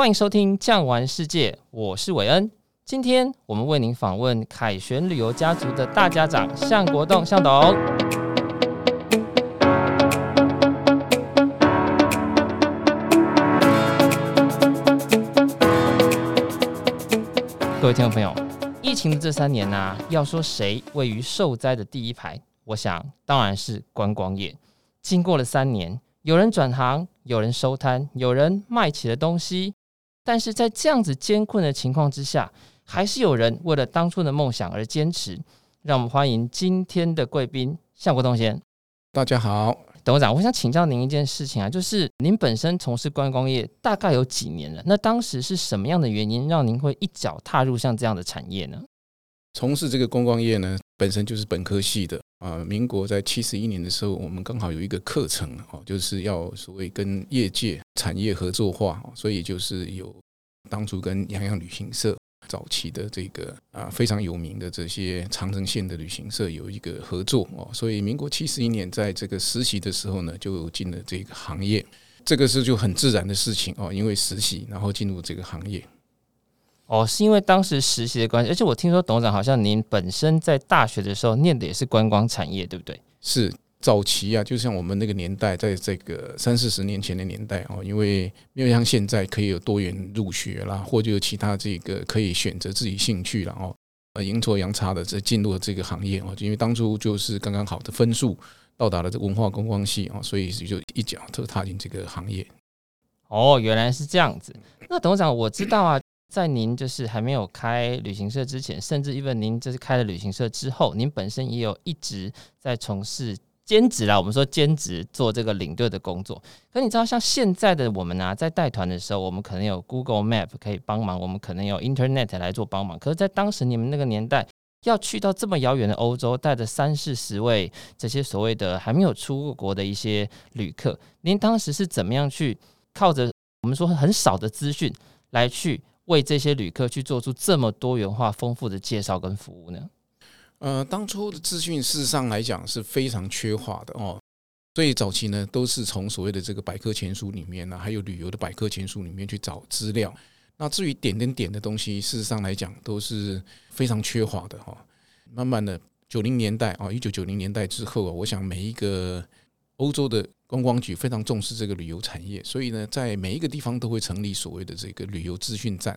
欢迎收听《酱玩世界》，我是韦恩。今天我们为您访问凯旋旅游家族的大家长向国栋向董。各位听众朋友，疫情的这三年呢、啊，要说谁位于受灾的第一排，我想当然是观光业。经过了三年，有人转行，有人收摊，有人卖起了东西，但是在这样子艰困的情况之下，还是有人为了当初的梦想而坚持。让我们欢迎今天的贵宾向国栋先。大家好，董事长，我想请教您一件事情啊，就是您本身从事观光业大概有几年了？那当时是什么样的原因让您会一脚踏入像这样的产业呢？从事这个观光业呢，本身就是本科系的啊。民国在七十一年的时候，我们刚好有一个课程哦，就是要所谓跟业界产业合作化，所以就是有当初跟洋洋旅行社早期的这个啊非常有名的这些长城线的旅行社有一个合作哦，所以民国七十一年在这个实习的时候呢，就进了这个行业。这个是就很自然的事情哦，因为实习然后进入这个行业。哦，是因为当时实习的关系，而且我听说董事长好像您本身在大学的时候念的也是观光产业，对不对？是早期啊，就像我们那个年代，在这个三四十年前的年代哦，因为没有像现在可以有多元入学啦，或者有其他这个可以选择自己兴趣了哦，呃，阴错阳差的这进入了这个行业哦，因为当初就是刚刚好的分数到达了这文化观光系哦，所以就一脚就踏进这个行业。哦，原来是这样子。那董事长，我知道啊。在您就是还没有开旅行社之前，甚至因为您就是开了旅行社之后，您本身也有一直在从事兼职啦。我们说兼职做这个领队的工作。可你知道，像现在的我们、啊，在带团的时候，我们可能有 Google Map 可以帮忙，我们可能有 Internet 来做帮忙。可是，在当时你们那个年代，要去到这么遥远的欧洲，带着三四十位这些所谓的还没有出过国的一些旅客，您当时是怎么样去靠着我们说很少的资讯来去？为这些旅客去做出这么多元化、丰富的介绍跟服务呢？呃，当初的资讯事实上来讲是非常缺乏的哦，所以早期呢都是从所谓的这个百科全书里面呢，还有旅游的百科全书里面去找资料。那至于点点点的东西，事实上来讲都是非常缺乏的哈。慢慢的，九零年代啊，一九九零年代之后啊，我想每一个欧洲的。观光局非常重视这个旅游产业，所以呢，在每一个地方都会成立所谓的这个旅游资讯站。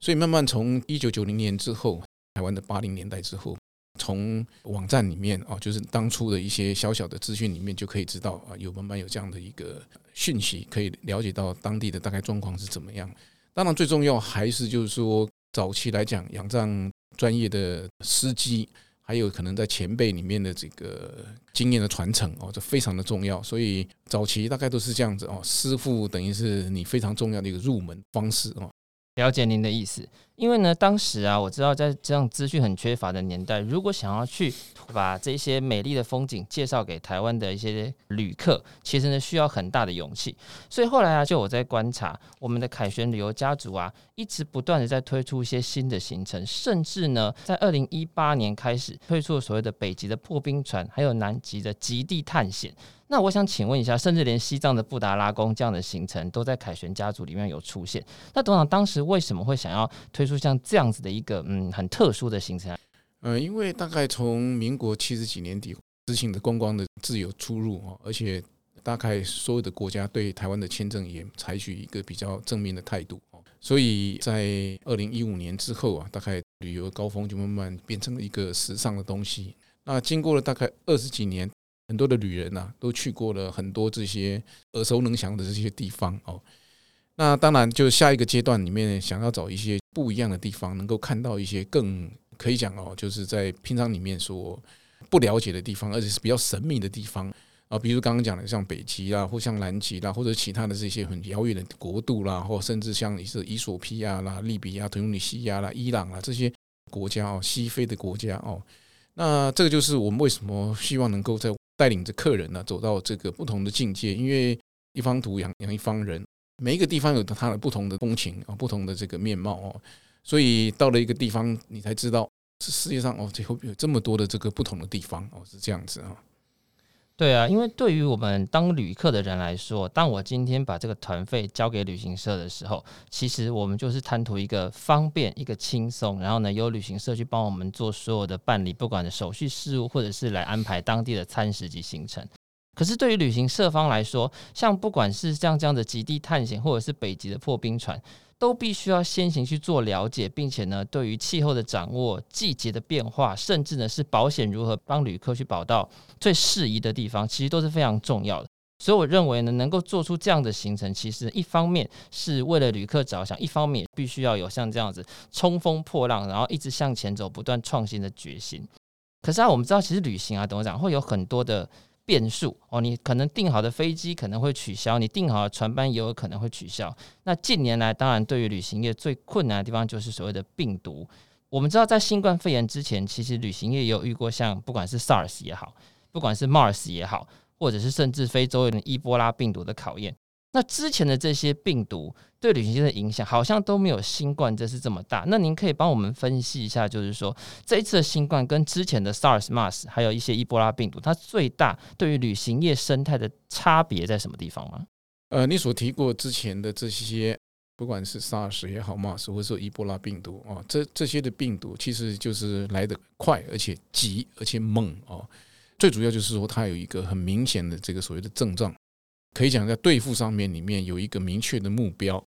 所以慢慢从一九九零年之后，台湾的八零年代之后，从网站里面啊，就是当初的一些小小的资讯里面，就可以知道啊，有慢慢有这样的一个讯息，可以了解到当地的大概状况是怎么样。当然，最重要还是就是说，早期来讲，仰仗专业的司机。还有可能在前辈里面的这个经验的传承哦，这非常的重要。所以早期大概都是这样子哦，师傅等于是你非常重要的一个入门方式哦。了解您的意思，因为呢，当时啊，我知道在这样资讯很缺乏的年代，如果想要去把这些美丽的风景介绍给台湾的一些旅客，其实呢，需要很大的勇气。所以后来啊，就我在观察，我们的凯旋旅游家族啊，一直不断的在推出一些新的行程，甚至呢，在二零一八年开始推出了所谓的北极的破冰船，还有南极的极地探险。那我想请问一下，甚至连西藏的布达拉宫这样的行程都在凯旋家族里面有出现。那董事长当时为什么会想要推出就像这样子的一个嗯很特殊的行程？呃，因为大概从民国七十几年底实行的观光的自由出入哦，而且大概所有的国家对台湾的签证也采取一个比较正面的态度，所以在二零一五年之后啊，大概旅游高峰就慢慢变成了一个时尚的东西。那经过了大概二十几年。很多的旅人呐，都去过了很多这些耳熟能详的这些地方哦。那当然，就下一个阶段里面，想要找一些不一样的地方，能够看到一些更可以讲哦，就是在平常里面所不了解的地方，而且是比较神秘的地方啊。比如刚刚讲的，像北极啦，或像南极啦，或者其他的这些很遥远的国度啦，或甚至像是伊索比亚啦、利比亚、突尼西亚啦、伊朗啦这些国家哦，西非的国家哦。那这个就是我们为什么希望能够在带领着客人呢，走到这个不同的境界，因为一方土养养一方人，每一个地方有它的不同的风情啊，不同的这个面貌哦，所以到了一个地方，你才知道这世界上哦，最后有这么多的这个不同的地方哦，是这样子啊。对啊，因为对于我们当旅客的人来说，当我今天把这个团费交给旅行社的时候，其实我们就是贪图一个方便、一个轻松，然后呢，由旅行社去帮我们做所有的办理，不管的手续事务，或者是来安排当地的餐食及行程。可是对于旅行社方来说，像不管是像这样的极地探险，或者是北极的破冰船，都必须要先行去做了解，并且呢，对于气候的掌握、季节的变化，甚至呢是保险如何帮旅客去保到最适宜的地方，其实都是非常重要的。所以我认为呢，能够做出这样的行程，其实一方面是为了旅客着想，一方面必须要有像这样子冲锋破浪，然后一直向前走、不断创新的决心。可是啊，我们知道，其实旅行啊，怎么讲，会有很多的。变数哦，你可能订好的飞机可能会取消，你订好的船班也有可能会取消。那近年来，当然对于旅行业最困难的地方就是所谓的病毒。我们知道，在新冠肺炎之前，其实旅行业也有遇过像不管是 SARS 也好，不管是 MARS 也好，或者是甚至非洲的伊波拉病毒的考验。那之前的这些病毒对旅行业的影响好像都没有新冠这次这么大。那您可以帮我们分析一下，就是说这一次的新冠跟之前的 SARS、MERS 还有一些伊波拉病毒，它最大对于旅行业生态的差别在什么地方吗？呃，你所提过之前的这些，不管是 SARS 也好，MERS 或者说伊波拉病毒啊，这这些的病毒其实就是来得快，而且急，而且猛哦。最主要就是说它有一个很明显的这个所谓的症状。可以讲，在对付上面里面有一个明确的目标。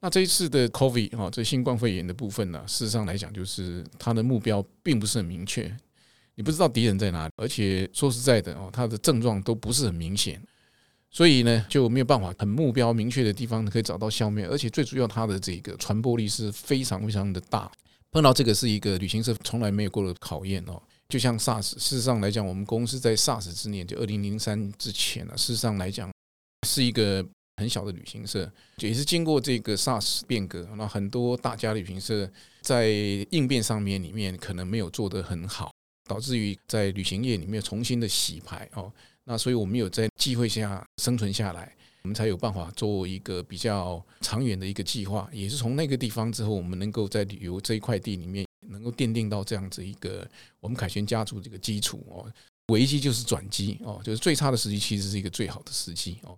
那这一次的 COVID 哈，这新冠肺炎的部分呢，事实上来讲，就是它的目标并不是很明确，你不知道敌人在哪里，而且说实在的哦，它的症状都不是很明显，所以呢就没有办法很目标明确的地方可以找到消灭，而且最主要它的这个传播力是非常非常的大。碰到这个是一个旅行社从来没有过的考验哦，就像 SARS，事实上来讲，我们公司在 SARS 之年，就二零零三之前呢，事实上来讲。是一个很小的旅行社，也是经过这个 SARS 变革，那很多大家旅行社在应变上面里面可能没有做得很好，导致于在旅行业里面重新的洗牌哦。那所以我们有在机会下生存下来，我们才有办法做一个比较长远的一个计划。也是从那个地方之后，我们能够在旅游这一块地里面能够奠定到这样子一个我们凯旋家族这个基础哦。危机就是转机哦，就是最差的时机其实是一个最好的时机哦。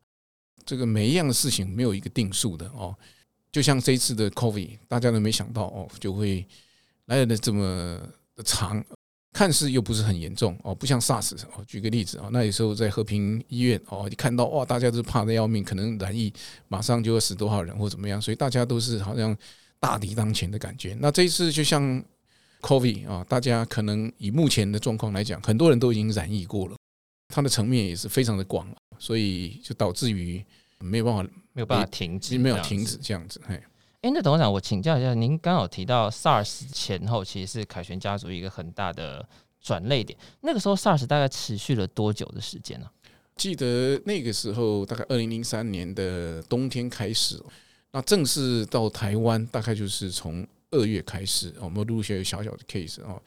这个每一样的事情没有一个定数的哦，就像这一次的 COVID，大家都没想到哦，就会来的这么长，看似又不是很严重哦，不像 SARS 哦。举个例子啊，那有时候在和平医院哦，你看到哇，大家都怕得要命，可能染疫马上就要死多少人或怎么样，所以大家都是好像大敌当前的感觉。那这一次就像 COVID 啊，大家可能以目前的状况来讲，很多人都已经染疫过了，它的层面也是非常的广。所以就导致于没有办法，没有办法停止，没有停止这样子。嘿，哎，那董事长，我请教一下，您刚好提到 SARS 前后其实是凯旋家族一个很大的转捩点。那个时候 SARS 大概持续了多久的时间呢？记得那个时候大概二零零三年的冬天开始，那正式到台湾大概就是从二月开始，我们陆续有小小的 case 哦。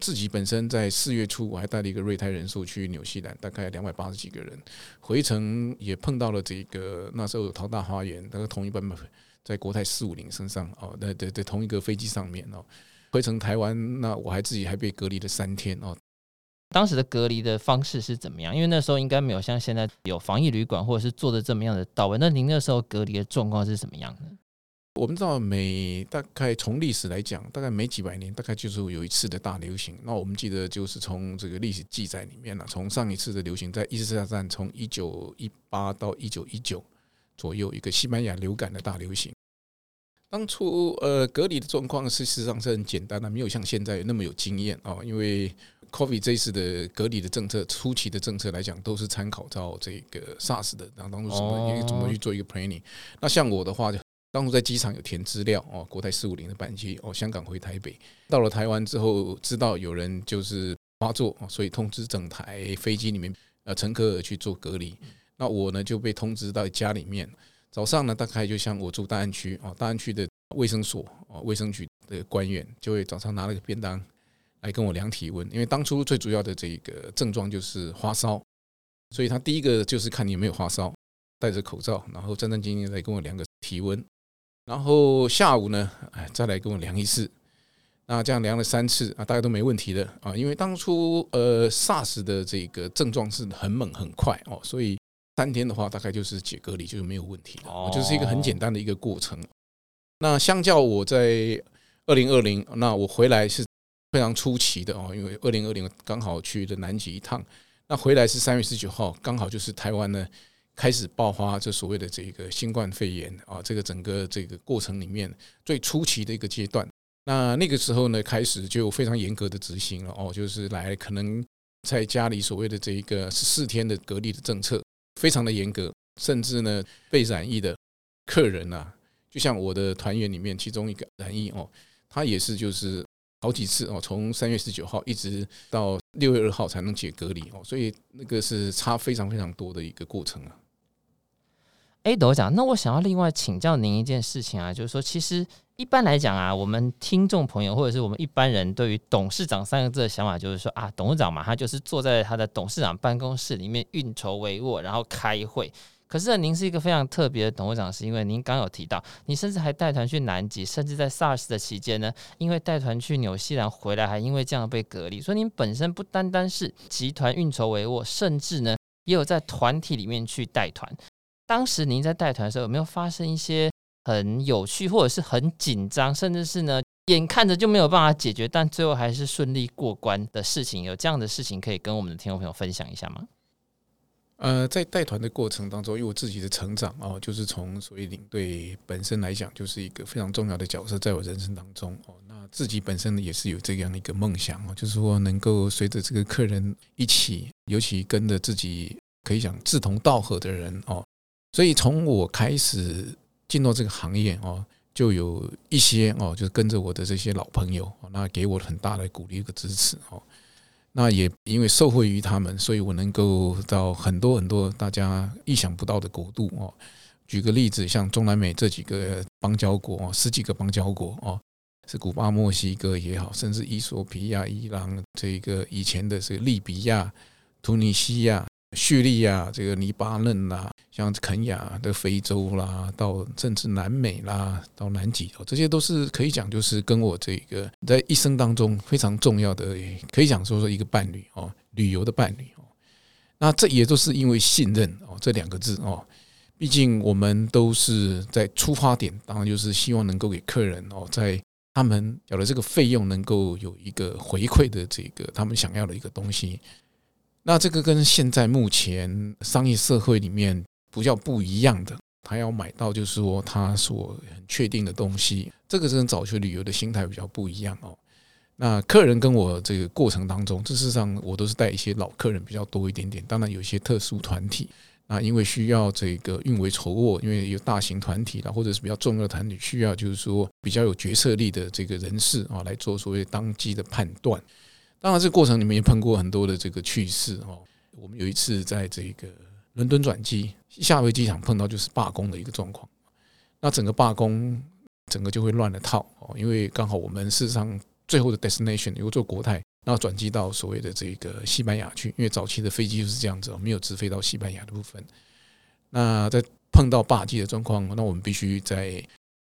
自己本身在四月初，我还带了一个瑞泰人寿去纽西兰，大概两百八十几个人，回程也碰到了这个那时候有桃大花园，那个同一班在国泰四五零身上哦，在在在同一个飞机上面哦，回程台湾，那我还自己还被隔离了三天哦。当时的隔离的方式是怎么样？因为那时候应该没有像现在有防疫旅馆或者是做的这么样的到位。那您那时候隔离的状况是什么样的？我们知道，每大概从历史来讲，大概每几百年，大概就是有一次的大流行。那我们记得，就是从这个历史记载里面呢，从上一次的流行，在一次大战，从一九一八到一九一九左右，一个西班牙流感的大流行。当初呃，隔离的状况事实上是很简单的，没有像现在那么有经验啊。因为 COVID 这次的隔离的政策，初期的政策来讲，都是参考到这个 SARS 的，然后当初什么也怎么去做一个 planning。那像我的话就。当初在机场有填资料哦，国泰四五零的班机哦，香港回台北，到了台湾之后，知道有人就是发作，所以通知整台飞机里面呃乘客去做隔离。那我呢就被通知到家里面，早上呢大概就像我住大安区哦，大安区的卫生所哦，卫生局的官员就会早上拿了个便当来跟我量体温，因为当初最主要的这个症状就是发烧，所以他第一个就是看你有没有发烧，戴着口罩，然后战战兢兢来跟我量个体温。然后下午呢，哎，再来跟我量一次。那这样量了三次啊，大家都没问题的啊。因为当初呃 SARS 的这个症状是很猛很快哦，所以三天的话大概就是解隔离就是没有问题的，就是一个很简单的一个过程。那相较我在二零二零，那我回来是非常出奇的哦，因为二零二零刚好去的南极一趟，那回来是三月十九号，刚好就是台湾呢开始爆发这所谓的这个新冠肺炎啊，这个整个这个过程里面最初期的一个阶段。那那个时候呢，开始就非常严格的执行了哦，就是来可能在家里所谓的这一个十四天的隔离的政策，非常的严格，甚至呢被染疫的客人呐，就像我的团员里面其中一个染疫哦，他也是就是好几次哦，从三月十九号一直到六月二号才能解隔离哦，所以那个是差非常非常多的一个过程啊。哎，董事长，那我想要另外请教您一件事情啊，就是说，其实一般来讲啊，我们听众朋友或者是我们一般人对于董事长三个字的想法，就是说啊，董事长嘛，他就是坐在他的董事长办公室里面运筹帷幄，然后开会。可是呢，您是一个非常特别的董事长，是因为您刚有提到，你甚至还带团去南极，甚至在 SARS 的期间呢，因为带团去纽西兰回来，还因为这样被隔离。所以您本身不单单是集团运筹帷幄，甚至呢，也有在团体里面去带团。当时您在带团的时候，有没有发生一些很有趣，或者是很紧张，甚至是呢，眼看着就没有办法解决，但最后还是顺利过关的事情？有这样的事情可以跟我们的听众朋友分享一下吗？呃，在带团的过程当中，因为我自己的成长哦，就是从所谓领队本身来讲，就是一个非常重要的角色，在我人生当中哦，那自己本身也是有这样的一个梦想哦，就是说能够随着这个客人一起，尤其跟着自己可以讲志同道合的人哦。所以从我开始进入这个行业哦，就有一些哦，就是跟着我的这些老朋友，那给我很大的鼓励和支持哦。那也因为受惠于他们，所以我能够到很多很多大家意想不到的国度哦。举个例子，像中南美这几个邦交国哦，十几个邦交国哦，是古巴、墨西哥也好，甚至伊索比亚、伊朗这个以前的是利比亚、突尼西亚。叙利亚、这个黎巴嫩啦，像肯亚的非洲啦，到甚至南美啦，到南极哦，这些都是可以讲，就是跟我这个在一生当中非常重要的，可以讲说说一个伴侣哦，旅游的伴侣哦。那这也都是因为信任哦，这两个字哦，毕竟我们都是在出发点，当然就是希望能够给客人哦，在他们有了这个费用能够有一个回馈的这个他们想要的一个东西。那这个跟现在目前商业社会里面比较不一样的，他要买到就是说他所很确定的东西，这个跟早期旅游的心态比较不一样哦。那客人跟我这个过程当中，事实上我都是带一些老客人比较多一点点，当然有一些特殊团体，那因为需要这个运维筹握，因为有大型团体啦，或者是比较重要的团体，需要就是说比较有决策力的这个人士啊来做所谓当机的判断。当然，这个过程里面也碰过很多的这个趣事哦。我们有一次在这个伦敦转机，夏威机场碰到就是罢工的一个状况，那整个罢工整个就会乱了套哦。因为刚好我们事实上最后的 destination 有做国泰，然后转机到所谓的这个西班牙去，因为早期的飞机就是这样子，没有直飞到西班牙的部分。那在碰到罢机的状况，那我们必须在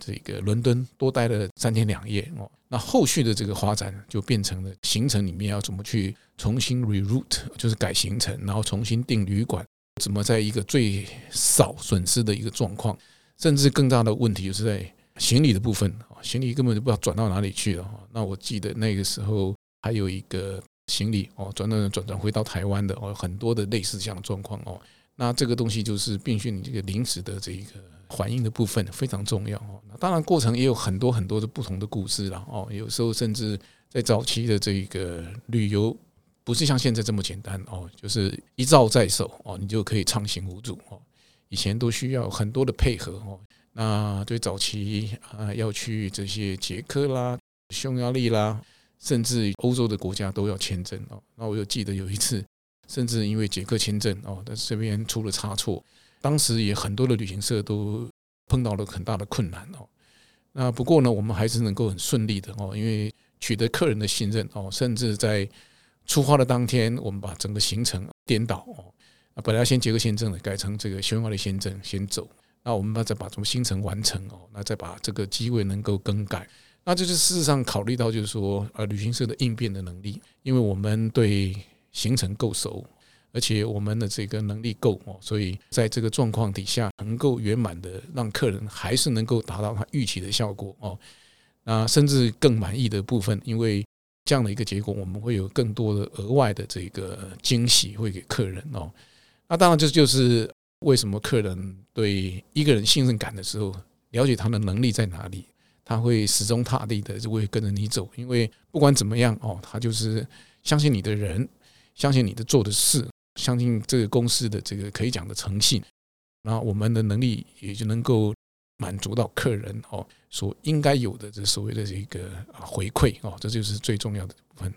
这个伦敦多待了三天两夜哦。那后续的这个发展就变成了行程里面要怎么去重新 reroute，就是改行程，然后重新订旅馆，怎么在一个最少损失的一个状况，甚至更大的问题就是在行李的部分，行李根本就不知道转到哪里去了。那我记得那个时候还有一个行李哦，转转转转回到台湾的哦，很多的类似这样的状况哦。那这个东西就是必须你这个临时的这一个。反应的部分非常重要哦。那当然，过程也有很多很多的不同的故事了哦。有时候甚至在早期的这一个旅游，不是像现在这么简单哦，就是一照在手哦，你就可以畅行无阻哦。以前都需要很多的配合哦。那对早期啊，要去这些捷克啦、匈牙利啦，甚至欧洲的国家都要签证哦。那我又记得有一次，甚至因为捷克签证哦，但这边出了差错。当时也很多的旅行社都碰到了很大的困难哦。那不过呢，我们还是能够很顺利的哦，因为取得客人的信任哦，甚至在出发的当天，我们把整个行程颠倒哦。本来要先捷克签证的，改成这个匈牙利签证先走。那我们把再把什么行程完成哦，那再把这个机位能够更改。那就是事实上考虑到就是说，呃，旅行社的应变的能力，因为我们对行程够熟，而且我们的这个能力够哦，所以在这个状况底下，能够圆满的让客人还是能够达到他预期的效果哦，那甚至更满意的部分，因为这样的一个结果，我们会有更多的额外的这个惊喜会给客人哦。那当然这就是为什么客人对一个人信任感的时候，了解他的能力在哪里，他会始终踏地的就会跟着你走，因为不管怎么样哦，他就是相信你的人，相信你的做的事，相信这个公司的这个可以讲的诚信，那我们的能力也就能够满足到客人哦所应该有的这所谓的这个回馈哦，这就是最重要的部分。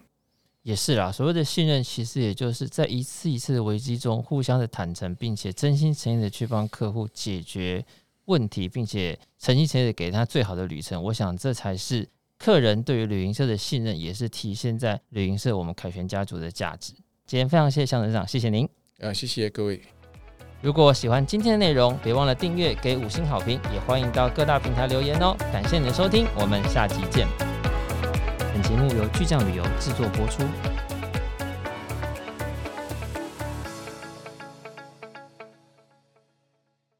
也是啦，所谓的信任，其实也就是在一次一次的危机中，互相的坦诚，并且真心诚意的去帮客户解决问题，并且诚心诚意的给他最好的旅程。我想，这才是客人对于旅行社的信任，也是体现在旅行社我们凯旋家族的价值。今天非常谢谢象执行长，谢谢您。啊，谢谢各位。如果喜欢今天的内容，别忘了订阅，给五星好评，也欢迎到各大平台留言哦。感谢你的收听，我们下集见。本节目由巨匠旅游制作播出。